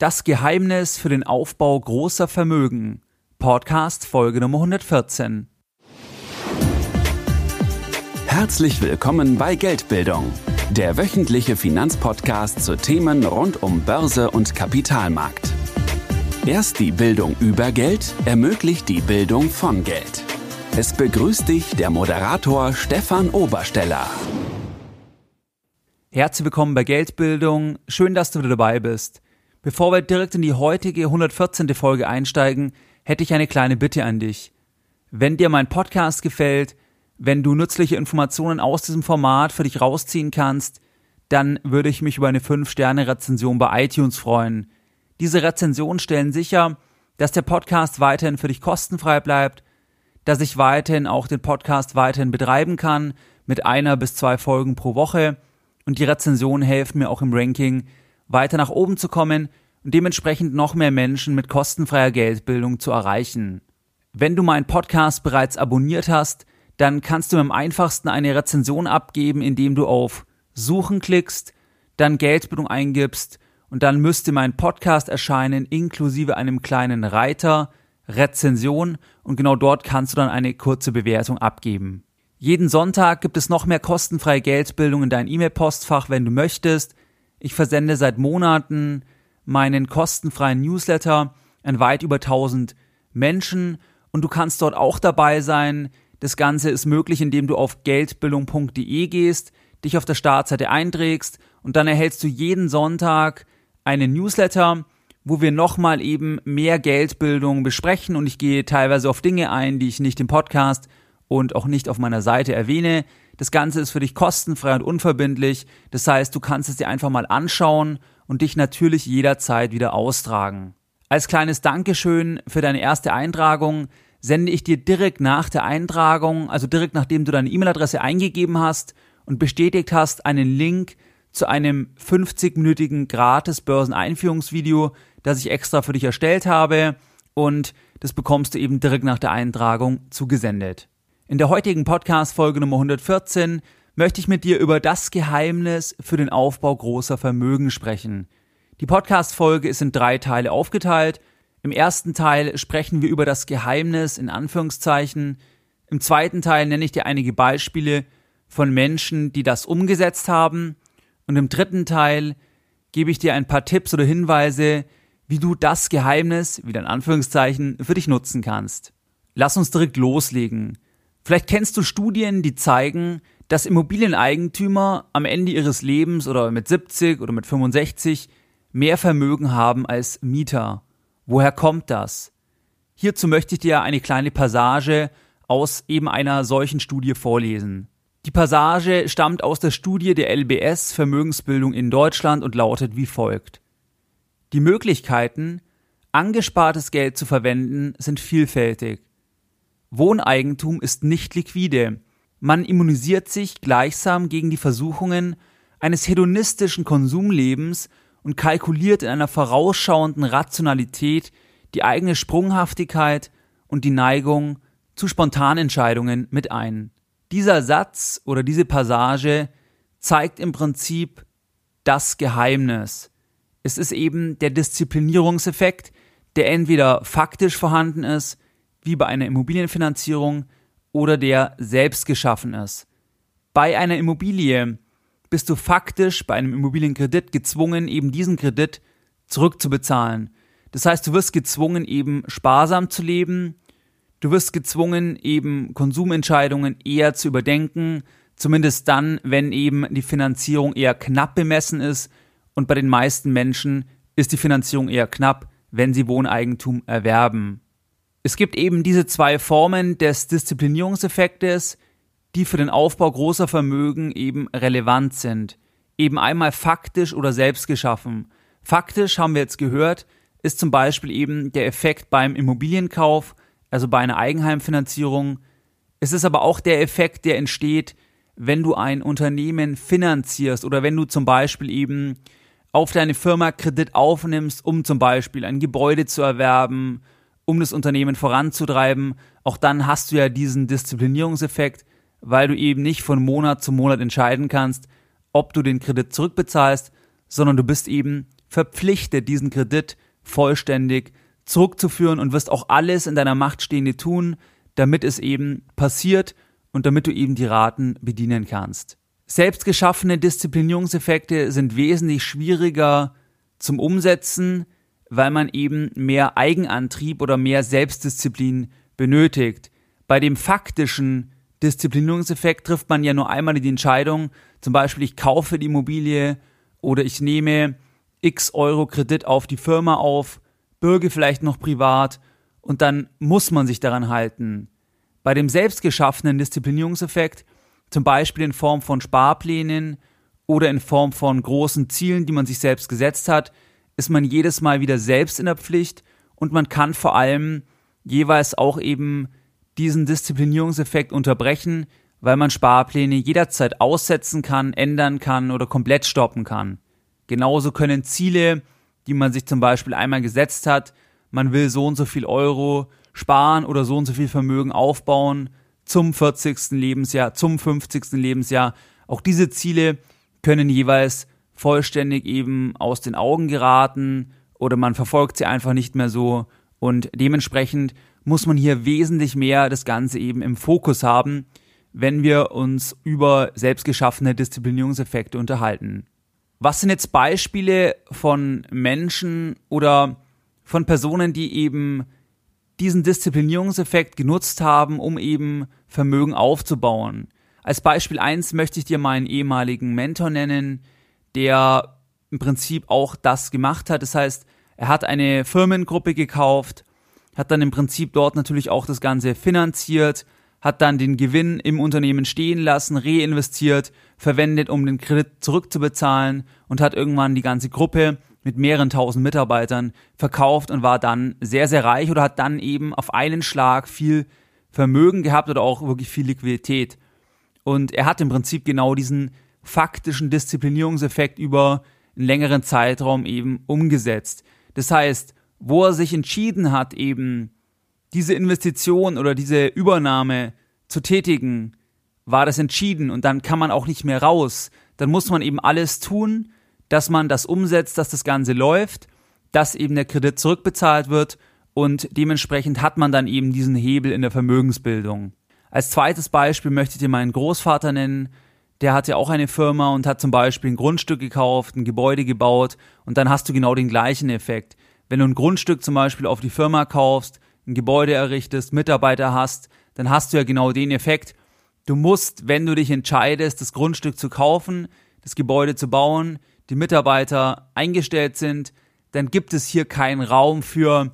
Das Geheimnis für den Aufbau großer Vermögen. Podcast Folge Nummer 114. Herzlich willkommen bei Geldbildung, der wöchentliche Finanzpodcast zu Themen rund um Börse und Kapitalmarkt. Erst die Bildung über Geld ermöglicht die Bildung von Geld. Es begrüßt dich der Moderator Stefan Obersteller. Herzlich willkommen bei Geldbildung. Schön, dass du wieder dabei bist. Bevor wir direkt in die heutige 114. Folge einsteigen, hätte ich eine kleine Bitte an dich. Wenn dir mein Podcast gefällt, wenn du nützliche Informationen aus diesem Format für dich rausziehen kannst, dann würde ich mich über eine 5-Sterne-Rezension bei iTunes freuen. Diese Rezensionen stellen sicher, dass der Podcast weiterhin für dich kostenfrei bleibt, dass ich weiterhin auch den Podcast weiterhin betreiben kann mit einer bis zwei Folgen pro Woche und die Rezensionen helfen mir auch im Ranking weiter nach oben zu kommen und dementsprechend noch mehr Menschen mit kostenfreier Geldbildung zu erreichen. Wenn du meinen Podcast bereits abonniert hast, dann kannst du am einfachsten eine Rezension abgeben, indem du auf Suchen klickst, dann Geldbildung eingibst und dann müsste mein Podcast erscheinen inklusive einem kleinen Reiter Rezension und genau dort kannst du dann eine kurze Bewertung abgeben. Jeden Sonntag gibt es noch mehr kostenfreie Geldbildung in dein E-Mail-Postfach, wenn du möchtest. Ich versende seit Monaten meinen kostenfreien Newsletter an weit über 1000 Menschen und du kannst dort auch dabei sein. Das Ganze ist möglich, indem du auf geldbildung.de gehst, dich auf der Startseite einträgst und dann erhältst du jeden Sonntag einen Newsletter, wo wir nochmal eben mehr Geldbildung besprechen und ich gehe teilweise auf Dinge ein, die ich nicht im Podcast und auch nicht auf meiner Seite erwähne. Das Ganze ist für dich kostenfrei und unverbindlich. Das heißt, du kannst es dir einfach mal anschauen und dich natürlich jederzeit wieder austragen. Als kleines Dankeschön für deine erste Eintragung sende ich dir direkt nach der Eintragung, also direkt nachdem du deine E-Mail-Adresse eingegeben hast und bestätigt hast, einen Link zu einem 50-minütigen gratis Börseneinführungsvideo, das ich extra für dich erstellt habe und das bekommst du eben direkt nach der Eintragung zugesendet. In der heutigen Podcast-Folge Nummer 114 möchte ich mit dir über das Geheimnis für den Aufbau großer Vermögen sprechen. Die Podcast-Folge ist in drei Teile aufgeteilt. Im ersten Teil sprechen wir über das Geheimnis in Anführungszeichen. Im zweiten Teil nenne ich dir einige Beispiele von Menschen, die das umgesetzt haben. Und im dritten Teil gebe ich dir ein paar Tipps oder Hinweise, wie du das Geheimnis, wieder in Anführungszeichen, für dich nutzen kannst. Lass uns direkt loslegen. Vielleicht kennst du Studien, die zeigen, dass Immobilieneigentümer am Ende ihres Lebens oder mit 70 oder mit 65 mehr Vermögen haben als Mieter. Woher kommt das? Hierzu möchte ich dir eine kleine Passage aus eben einer solchen Studie vorlesen. Die Passage stammt aus der Studie der LBS Vermögensbildung in Deutschland und lautet wie folgt. Die Möglichkeiten, angespartes Geld zu verwenden, sind vielfältig. Wohneigentum ist nicht liquide. Man immunisiert sich gleichsam gegen die Versuchungen eines hedonistischen Konsumlebens und kalkuliert in einer vorausschauenden Rationalität die eigene Sprunghaftigkeit und die Neigung zu Spontanentscheidungen mit ein. Dieser Satz oder diese Passage zeigt im Prinzip das Geheimnis. Es ist eben der Disziplinierungseffekt, der entweder faktisch vorhanden ist, wie bei einer Immobilienfinanzierung oder der selbst geschaffen ist. Bei einer Immobilie bist du faktisch bei einem Immobilienkredit gezwungen, eben diesen Kredit zurückzubezahlen. Das heißt, du wirst gezwungen, eben sparsam zu leben, du wirst gezwungen, eben Konsumentscheidungen eher zu überdenken, zumindest dann, wenn eben die Finanzierung eher knapp bemessen ist und bei den meisten Menschen ist die Finanzierung eher knapp, wenn sie Wohneigentum erwerben. Es gibt eben diese zwei Formen des Disziplinierungseffektes, die für den Aufbau großer Vermögen eben relevant sind. Eben einmal faktisch oder selbst geschaffen. Faktisch haben wir jetzt gehört, ist zum Beispiel eben der Effekt beim Immobilienkauf, also bei einer Eigenheimfinanzierung. Es ist aber auch der Effekt, der entsteht, wenn du ein Unternehmen finanzierst oder wenn du zum Beispiel eben auf deine Firma Kredit aufnimmst, um zum Beispiel ein Gebäude zu erwerben um das Unternehmen voranzutreiben. Auch dann hast du ja diesen Disziplinierungseffekt, weil du eben nicht von Monat zu Monat entscheiden kannst, ob du den Kredit zurückbezahlst, sondern du bist eben verpflichtet, diesen Kredit vollständig zurückzuführen und wirst auch alles in deiner Macht Stehende tun, damit es eben passiert und damit du eben die Raten bedienen kannst. Selbstgeschaffene Disziplinierungseffekte sind wesentlich schwieriger zum Umsetzen, weil man eben mehr Eigenantrieb oder mehr Selbstdisziplin benötigt. Bei dem faktischen Disziplinierungseffekt trifft man ja nur einmal die Entscheidung, zum Beispiel ich kaufe die Immobilie oder ich nehme x Euro Kredit auf die Firma auf, bürge vielleicht noch privat und dann muss man sich daran halten. Bei dem selbstgeschaffenen Disziplinierungseffekt, zum Beispiel in Form von Sparplänen oder in Form von großen Zielen, die man sich selbst gesetzt hat, ist man jedes Mal wieder selbst in der Pflicht und man kann vor allem jeweils auch eben diesen Disziplinierungseffekt unterbrechen, weil man Sparpläne jederzeit aussetzen kann, ändern kann oder komplett stoppen kann. Genauso können Ziele, die man sich zum Beispiel einmal gesetzt hat, man will so und so viel Euro sparen oder so und so viel Vermögen aufbauen zum 40. Lebensjahr, zum 50. Lebensjahr. Auch diese Ziele können jeweils vollständig eben aus den Augen geraten oder man verfolgt sie einfach nicht mehr so und dementsprechend muss man hier wesentlich mehr das Ganze eben im Fokus haben, wenn wir uns über selbstgeschaffene Disziplinierungseffekte unterhalten. Was sind jetzt Beispiele von Menschen oder von Personen, die eben diesen Disziplinierungseffekt genutzt haben, um eben Vermögen aufzubauen? Als Beispiel eins möchte ich dir meinen ehemaligen Mentor nennen, der im Prinzip auch das gemacht hat. Das heißt, er hat eine Firmengruppe gekauft, hat dann im Prinzip dort natürlich auch das Ganze finanziert, hat dann den Gewinn im Unternehmen stehen lassen, reinvestiert, verwendet, um den Kredit zurückzubezahlen und hat irgendwann die ganze Gruppe mit mehreren tausend Mitarbeitern verkauft und war dann sehr, sehr reich oder hat dann eben auf einen Schlag viel Vermögen gehabt oder auch wirklich viel Liquidität. Und er hat im Prinzip genau diesen faktischen Disziplinierungseffekt über einen längeren Zeitraum eben umgesetzt. Das heißt, wo er sich entschieden hat, eben diese Investition oder diese Übernahme zu tätigen, war das entschieden und dann kann man auch nicht mehr raus. Dann muss man eben alles tun, dass man das umsetzt, dass das Ganze läuft, dass eben der Kredit zurückbezahlt wird und dementsprechend hat man dann eben diesen Hebel in der Vermögensbildung. Als zweites Beispiel möchte ich dir meinen Großvater nennen. Der hatte auch eine Firma und hat zum Beispiel ein Grundstück gekauft, ein Gebäude gebaut und dann hast du genau den gleichen Effekt. Wenn du ein Grundstück zum Beispiel auf die Firma kaufst, ein Gebäude errichtest, Mitarbeiter hast, dann hast du ja genau den Effekt. Du musst, wenn du dich entscheidest, das Grundstück zu kaufen, das Gebäude zu bauen, die Mitarbeiter eingestellt sind, dann gibt es hier keinen Raum für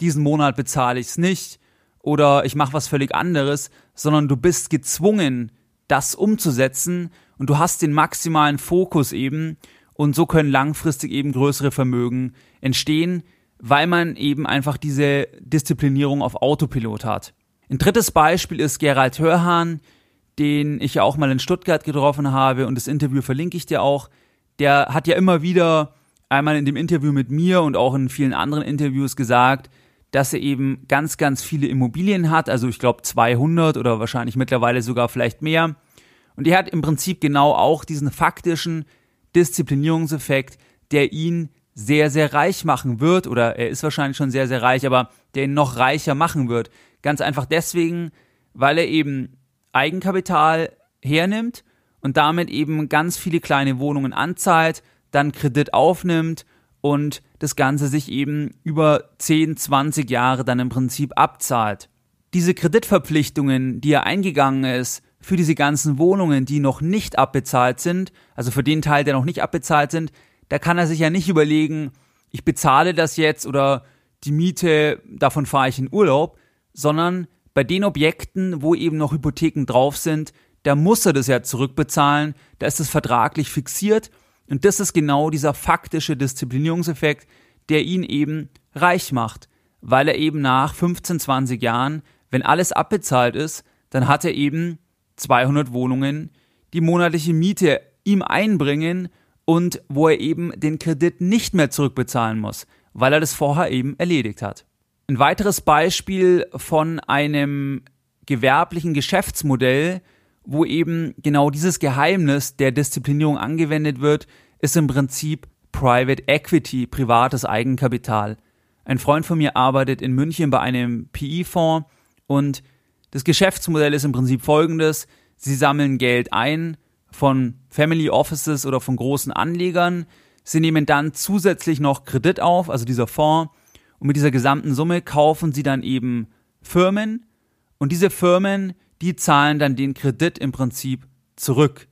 diesen Monat bezahle ich es nicht oder ich mache was völlig anderes, sondern du bist gezwungen, das umzusetzen und du hast den maximalen Fokus eben und so können langfristig eben größere Vermögen entstehen, weil man eben einfach diese Disziplinierung auf Autopilot hat. Ein drittes Beispiel ist Gerald Hörhahn, den ich ja auch mal in Stuttgart getroffen habe und das Interview verlinke ich dir auch. Der hat ja immer wieder einmal in dem Interview mit mir und auch in vielen anderen Interviews gesagt, dass er eben ganz, ganz viele Immobilien hat, also ich glaube 200 oder wahrscheinlich mittlerweile sogar vielleicht mehr. Und er hat im Prinzip genau auch diesen faktischen Disziplinierungseffekt, der ihn sehr, sehr reich machen wird, oder er ist wahrscheinlich schon sehr, sehr reich, aber der ihn noch reicher machen wird. Ganz einfach deswegen, weil er eben Eigenkapital hernimmt und damit eben ganz viele kleine Wohnungen anzahlt, dann Kredit aufnimmt und das Ganze sich eben über 10, 20 Jahre dann im Prinzip abzahlt. Diese Kreditverpflichtungen, die er eingegangen ist, für diese ganzen Wohnungen, die noch nicht abbezahlt sind, also für den Teil, der noch nicht abbezahlt sind, da kann er sich ja nicht überlegen, ich bezahle das jetzt oder die Miete, davon fahre ich in Urlaub, sondern bei den Objekten, wo eben noch Hypotheken drauf sind, da muss er das ja zurückbezahlen, da ist es vertraglich fixiert und das ist genau dieser faktische Disziplinierungseffekt, der ihn eben reich macht, weil er eben nach 15, 20 Jahren, wenn alles abbezahlt ist, dann hat er eben 200 Wohnungen, die monatliche Miete ihm einbringen und wo er eben den Kredit nicht mehr zurückbezahlen muss, weil er das vorher eben erledigt hat. Ein weiteres Beispiel von einem gewerblichen Geschäftsmodell, wo eben genau dieses Geheimnis der Disziplinierung angewendet wird, ist im Prinzip Private Equity, privates Eigenkapital. Ein Freund von mir arbeitet in München bei einem PI-Fonds und das Geschäftsmodell ist im Prinzip folgendes. Sie sammeln Geld ein von Family Offices oder von großen Anlegern. Sie nehmen dann zusätzlich noch Kredit auf, also dieser Fonds. Und mit dieser gesamten Summe kaufen sie dann eben Firmen. Und diese Firmen, die zahlen dann den Kredit im Prinzip zurück.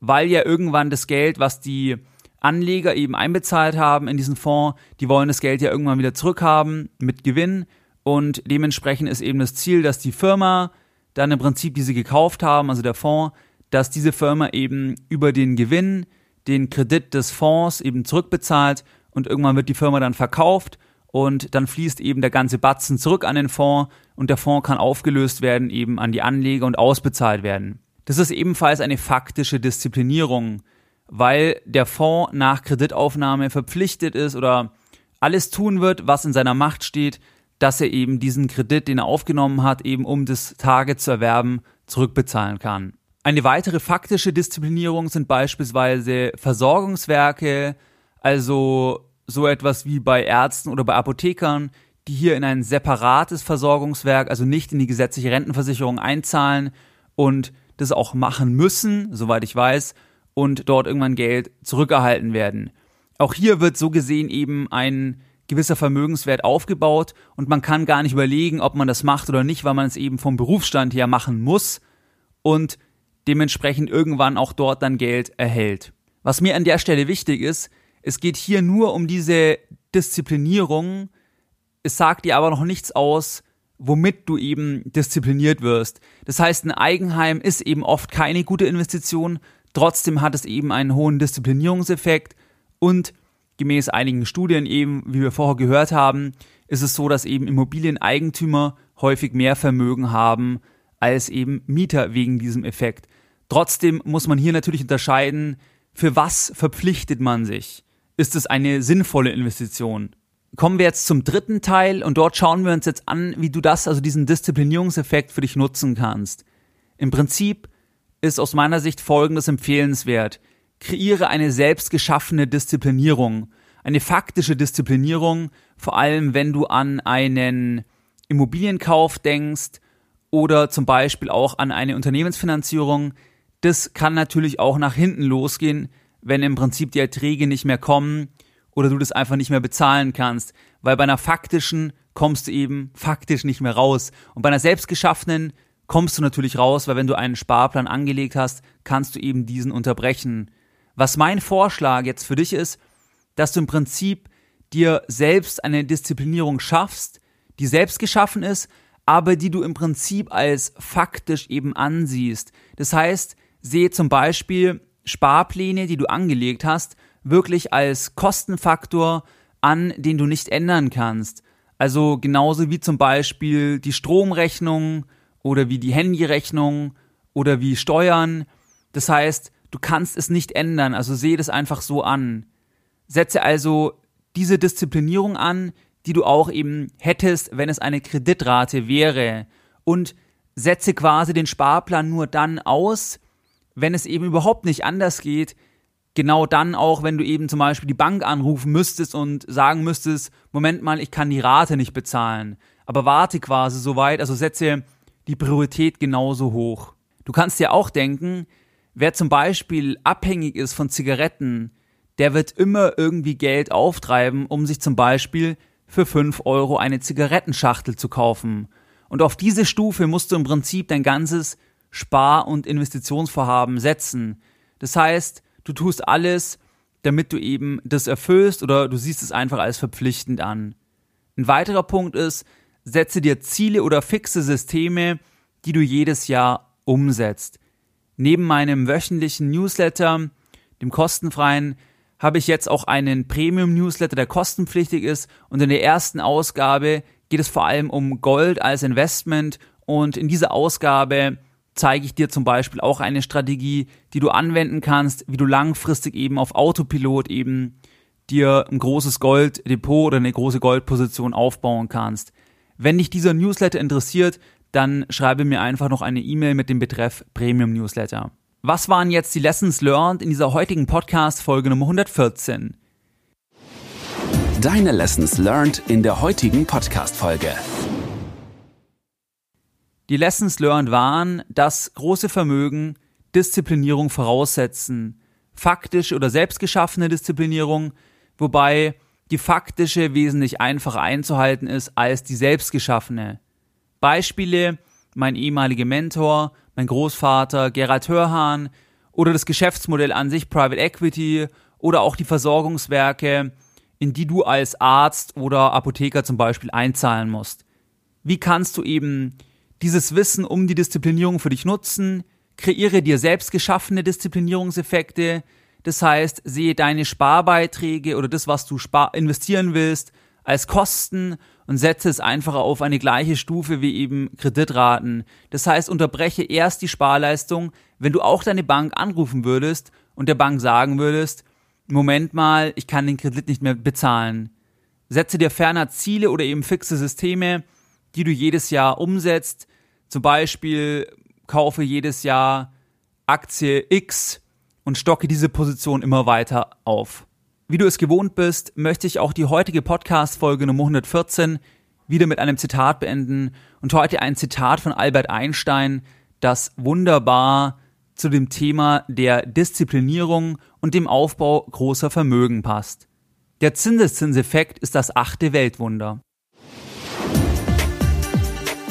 Weil ja irgendwann das Geld, was die Anleger eben einbezahlt haben in diesen Fonds, die wollen das Geld ja irgendwann wieder zurückhaben mit Gewinn. Und dementsprechend ist eben das Ziel, dass die Firma dann im Prinzip, die sie gekauft haben, also der Fonds, dass diese Firma eben über den Gewinn den Kredit des Fonds eben zurückbezahlt und irgendwann wird die Firma dann verkauft und dann fließt eben der ganze Batzen zurück an den Fonds und der Fonds kann aufgelöst werden eben an die Anleger und ausbezahlt werden. Das ist ebenfalls eine faktische Disziplinierung, weil der Fonds nach Kreditaufnahme verpflichtet ist oder alles tun wird, was in seiner Macht steht, dass er eben diesen Kredit, den er aufgenommen hat, eben um das Target zu erwerben, zurückbezahlen kann. Eine weitere faktische Disziplinierung sind beispielsweise Versorgungswerke, also so etwas wie bei Ärzten oder bei Apothekern, die hier in ein separates Versorgungswerk, also nicht in die gesetzliche Rentenversicherung einzahlen und das auch machen müssen, soweit ich weiß, und dort irgendwann Geld zurückerhalten werden. Auch hier wird so gesehen eben ein gewisser Vermögenswert aufgebaut und man kann gar nicht überlegen, ob man das macht oder nicht, weil man es eben vom Berufsstand her machen muss und dementsprechend irgendwann auch dort dann Geld erhält. Was mir an der Stelle wichtig ist, es geht hier nur um diese Disziplinierung. Es sagt dir aber noch nichts aus, womit du eben diszipliniert wirst. Das heißt, ein Eigenheim ist eben oft keine gute Investition, trotzdem hat es eben einen hohen Disziplinierungseffekt und gemäß einigen Studien eben, wie wir vorher gehört haben, ist es so, dass eben Immobilieneigentümer häufig mehr Vermögen haben als eben Mieter wegen diesem Effekt. Trotzdem muss man hier natürlich unterscheiden, für was verpflichtet man sich? Ist es eine sinnvolle Investition? Kommen wir jetzt zum dritten Teil und dort schauen wir uns jetzt an, wie du das, also diesen Disziplinierungseffekt für dich nutzen kannst. Im Prinzip ist aus meiner Sicht folgendes empfehlenswert. Kreiere eine selbst geschaffene Disziplinierung, eine faktische Disziplinierung, vor allem wenn du an einen Immobilienkauf denkst oder zum Beispiel auch an eine Unternehmensfinanzierung. Das kann natürlich auch nach hinten losgehen, wenn im Prinzip die Erträge nicht mehr kommen oder du das einfach nicht mehr bezahlen kannst, weil bei einer faktischen kommst du eben faktisch nicht mehr raus. Und bei einer selbstgeschaffenen kommst du natürlich raus, weil wenn du einen Sparplan angelegt hast, kannst du eben diesen unterbrechen. Was mein Vorschlag jetzt für dich ist, dass du im Prinzip dir selbst eine Disziplinierung schaffst, die selbst geschaffen ist, aber die du im Prinzip als faktisch eben ansiehst. Das heißt, sehe zum Beispiel Sparpläne, die du angelegt hast, wirklich als Kostenfaktor an, den du nicht ändern kannst. Also genauso wie zum Beispiel die Stromrechnung oder wie die Handyrechnung oder wie Steuern. Das heißt, Du kannst es nicht ändern, also sehe das einfach so an. Setze also diese Disziplinierung an, die du auch eben hättest, wenn es eine Kreditrate wäre. Und setze quasi den Sparplan nur dann aus, wenn es eben überhaupt nicht anders geht. Genau dann auch, wenn du eben zum Beispiel die Bank anrufen müsstest und sagen müsstest, Moment mal, ich kann die Rate nicht bezahlen. Aber warte quasi so weit, also setze die Priorität genauso hoch. Du kannst dir auch denken, Wer zum Beispiel abhängig ist von Zigaretten, der wird immer irgendwie Geld auftreiben, um sich zum Beispiel für 5 Euro eine Zigarettenschachtel zu kaufen. Und auf diese Stufe musst du im Prinzip dein ganzes Spar- und Investitionsvorhaben setzen. Das heißt, du tust alles, damit du eben das erfüllst oder du siehst es einfach als verpflichtend an. Ein weiterer Punkt ist, setze dir Ziele oder fixe Systeme, die du jedes Jahr umsetzt. Neben meinem wöchentlichen Newsletter, dem kostenfreien, habe ich jetzt auch einen Premium-Newsletter, der kostenpflichtig ist. Und in der ersten Ausgabe geht es vor allem um Gold als Investment. Und in dieser Ausgabe zeige ich dir zum Beispiel auch eine Strategie, die du anwenden kannst, wie du langfristig eben auf Autopilot eben dir ein großes Golddepot oder eine große Goldposition aufbauen kannst. Wenn dich dieser Newsletter interessiert, dann schreibe mir einfach noch eine E-Mail mit dem Betreff Premium Newsletter. Was waren jetzt die Lessons learned in dieser heutigen Podcast Folge Nummer 114? Deine Lessons learned in der heutigen Podcast-Folge. Die Lessons learned waren, dass große Vermögen Disziplinierung voraussetzen. Faktische oder selbstgeschaffene Disziplinierung, wobei die faktische wesentlich einfacher einzuhalten ist als die selbstgeschaffene. Beispiele, mein ehemaliger Mentor, mein Großvater Gerald Hörhahn oder das Geschäftsmodell an sich Private Equity oder auch die Versorgungswerke, in die du als Arzt oder Apotheker zum Beispiel einzahlen musst. Wie kannst du eben dieses Wissen um die Disziplinierung für dich nutzen? Kreiere dir selbst geschaffene Disziplinierungseffekte. Das heißt, sehe deine Sparbeiträge oder das, was du investieren willst, als Kosten und setze es einfach auf eine gleiche Stufe wie eben Kreditraten. Das heißt, unterbreche erst die Sparleistung, wenn du auch deine Bank anrufen würdest und der Bank sagen würdest, Moment mal, ich kann den Kredit nicht mehr bezahlen. Setze dir ferner Ziele oder eben fixe Systeme, die du jedes Jahr umsetzt. Zum Beispiel kaufe jedes Jahr Aktie X und stocke diese Position immer weiter auf. Wie du es gewohnt bist, möchte ich auch die heutige Podcast-Folge Nummer 114 wieder mit einem Zitat beenden und heute ein Zitat von Albert Einstein, das wunderbar zu dem Thema der Disziplinierung und dem Aufbau großer Vermögen passt. Der Zinseszinseffekt ist das achte Weltwunder.